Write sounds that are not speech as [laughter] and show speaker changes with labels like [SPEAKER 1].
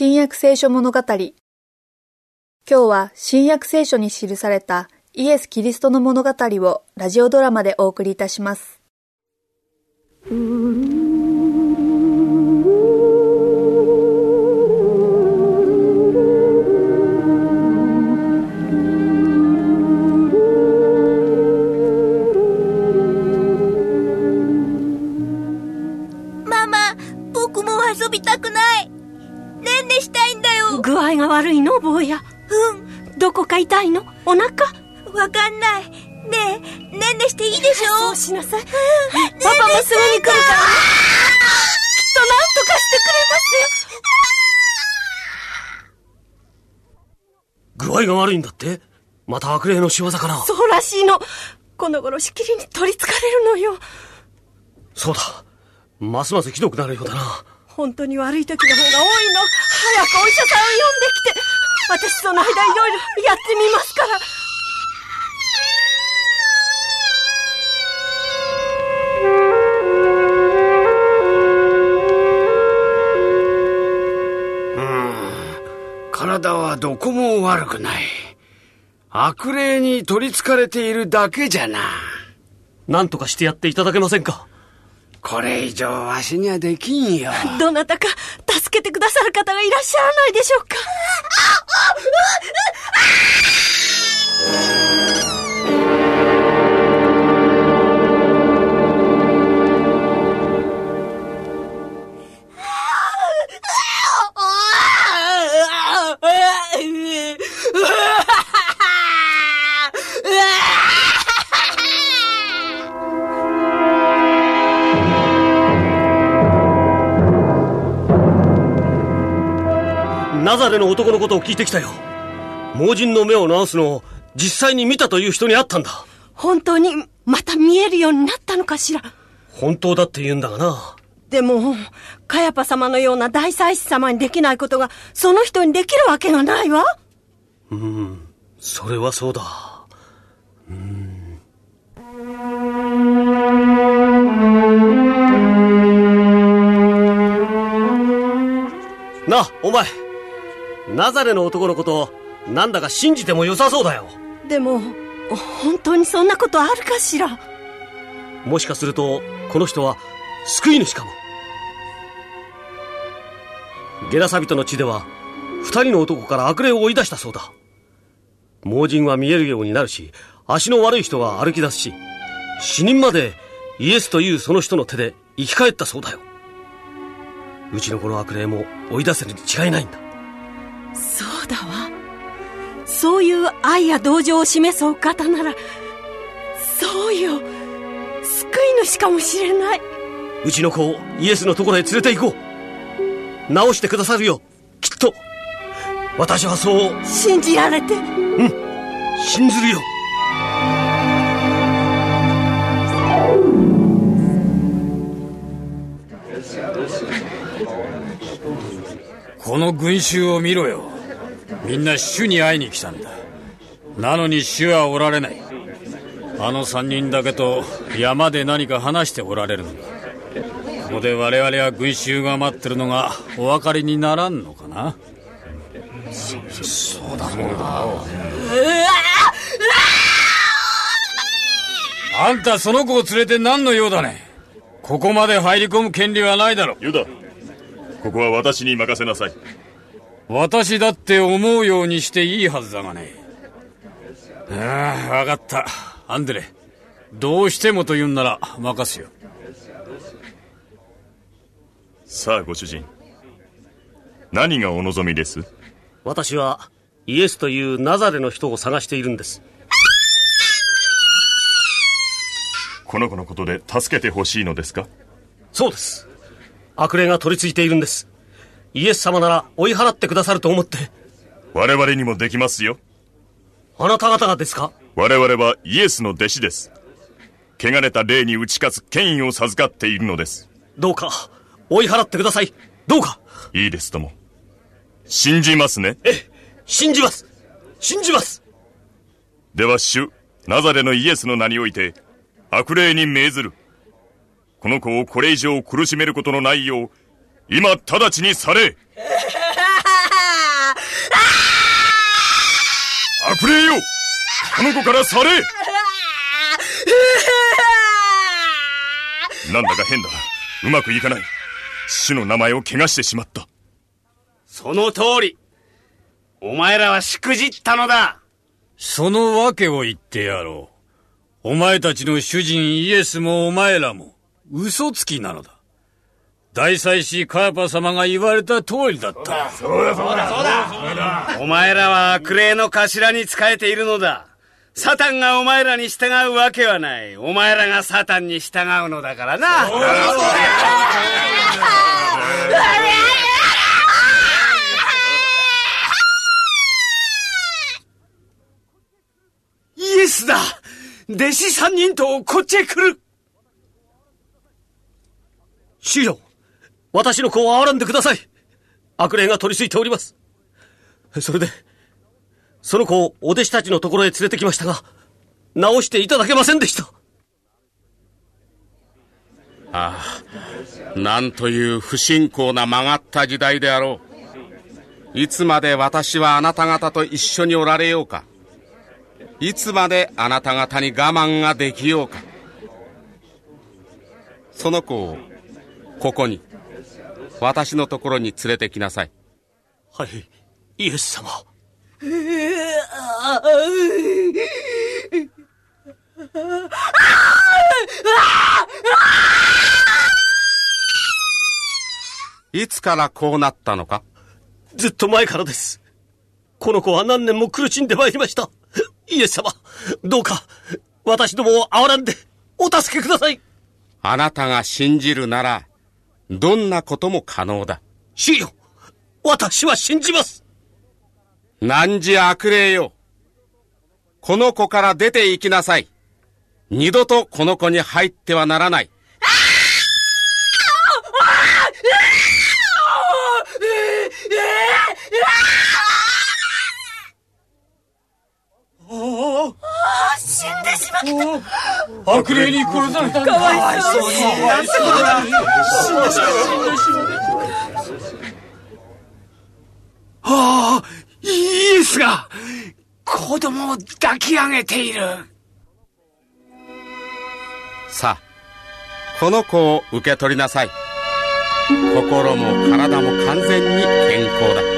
[SPEAKER 1] 新約聖書物語。今日は新約聖書に記されたイエス・キリストの物語をラジオドラマでお送りいたします。
[SPEAKER 2] 悪いの坊や。うん。どこか痛いの？お腹？
[SPEAKER 3] わかんない。ねえねんねしていいでしょ
[SPEAKER 2] そうしなさい。パパもすぐに来るから。きっと何とかしてくれますよ。
[SPEAKER 4] 具合が悪いんだって？また悪霊の仕業かな？
[SPEAKER 2] そうらしいの。この頃しきりに取りつかれるのよ。
[SPEAKER 4] そうだ。ますますひどくなるようだな。
[SPEAKER 2] 本当に悪い時の方が多いの。早くお医者さんを呼んできて。私その間いろいろやってみますから。
[SPEAKER 5] 体はどこも悪くない。悪霊に取り憑かれているだけじゃな。
[SPEAKER 4] 何とかしてやっていただけませんか？
[SPEAKER 5] これ以上わしにはできんよ。
[SPEAKER 2] どなたか助けてくださる方がいらっしゃらないでしょうか。
[SPEAKER 4] ナザレの男のことを聞いてきたよ。盲人の目を治すのを実際に見たという人に会ったんだ。
[SPEAKER 2] 本当にまた見えるようになったのかしら？
[SPEAKER 4] 本当だって言うんだがな。
[SPEAKER 2] でも、カヤパ様のような大祭司様にできないことが、その人にできるわけがないわ。
[SPEAKER 4] うん、それはそうだ。うん。な、お前。ナザレの男のことなんだか信じても良さそうだよ。
[SPEAKER 2] でも本当にそんなことあるかしら？
[SPEAKER 4] もしかするとこの人は救い主かも。ゲラサビトの地では二人の男から悪霊を追い出したそうだ。盲人は見えるようになるし足の悪い人は歩き出すし死人までイエスというその人の手で生き返ったそうだよ。うちのこの悪霊も追い出せるに違いないんだ
[SPEAKER 2] そうだわ。そういう愛や同情を示すお方ならそうよ。救い主かもしれない。う
[SPEAKER 4] ちの子をイエスのところへ連れて行こう。治してくださるよ。きっと。私はそう。
[SPEAKER 2] 信じられて。
[SPEAKER 4] うん。信ずるよ
[SPEAKER 6] この群衆を見ろよ。みんな主に会いに来たんだ。なのに主はおられない。あの三人だけと山で何か話しておられるのだここで我々は群衆が待ってるのがお分かりにならんのかな。
[SPEAKER 5] そうだろうな。
[SPEAKER 6] あんたその子を連れて何の用だね。ここまで入り込む権利はないだろ
[SPEAKER 7] ユダここは私に任せなさい。
[SPEAKER 6] 私だって思うようにしていいはずだがね。ああ分かった。アンデレどうしてもと言うんなら任すよ。
[SPEAKER 7] さあご主人。何がお望みです？
[SPEAKER 4] 私はイエスというナザレの人を探しているんです。
[SPEAKER 7] この子のことで助けてほしいのですか？
[SPEAKER 4] そうです悪霊が取り付いているんです。イエス様なら追い払ってくださると思って。
[SPEAKER 7] 我々にもできますよ。
[SPEAKER 4] あなた方がですか？
[SPEAKER 7] 我々はイエスの弟子です。汚れた霊に打ち勝つ権威を授かっているのです。
[SPEAKER 4] どうか、追い払ってください。どうか。
[SPEAKER 7] いいですとも。信じますね。
[SPEAKER 4] ええ、信じます。信じます。
[SPEAKER 7] では主、ナザレのイエスの名において、悪霊に命ずる。この子をこれ以上苦しめることのないよう、今直ちにされ [laughs] 悪霊よこの子からされ [laughs] なんだか変だ。うまくいかない。主の名前を怪我してしまった。
[SPEAKER 5] その通り。お前らはしくじったのだ。
[SPEAKER 6] その訳を言ってやろう。お前たちの主人イエスもお前らも、嘘つきなのだ。大祭司カヤパ様が言われた通りだった。
[SPEAKER 5] お前らは悪霊の頭に仕えているのだ。サタンがお前らに従うわけはない。お前らがサタンに従うのだからな。イエスだ弟子三人とこっちへ来る
[SPEAKER 8] 主よ私の子を憐らんでください悪霊が取り付いております。それで、その子をお弟子たちのところへ連れてきましたが、治していただけませんでした。
[SPEAKER 9] ああ、なんという不信仰な曲がった時代であろう。いつまで私はあなた方と一緒におられようか。いつまであなた方に我慢ができようか。その子を、ここに、私のところに連れてきなさい。
[SPEAKER 8] はい、イエス様。
[SPEAKER 9] いつからこうなったのか
[SPEAKER 8] ずっと前からです。この子は何年も苦しんでまいりました。イエス様、どうか、私どもを憐らんで、お助けください。
[SPEAKER 9] あなたが信じるなら、どんなことも可能だ。
[SPEAKER 8] 主よ、私は信じます。
[SPEAKER 9] 何時悪霊よ。この子から出て行きなさい。二度とこの子に入ってはならない。
[SPEAKER 10] 死んでしまった
[SPEAKER 6] 悪霊に殺されたんだ。
[SPEAKER 2] かわいそうに。
[SPEAKER 5] ああ、イエスが、子供を抱き上げている。
[SPEAKER 9] さあ、この子を受け取りなさい。心も体も完全に健康だ。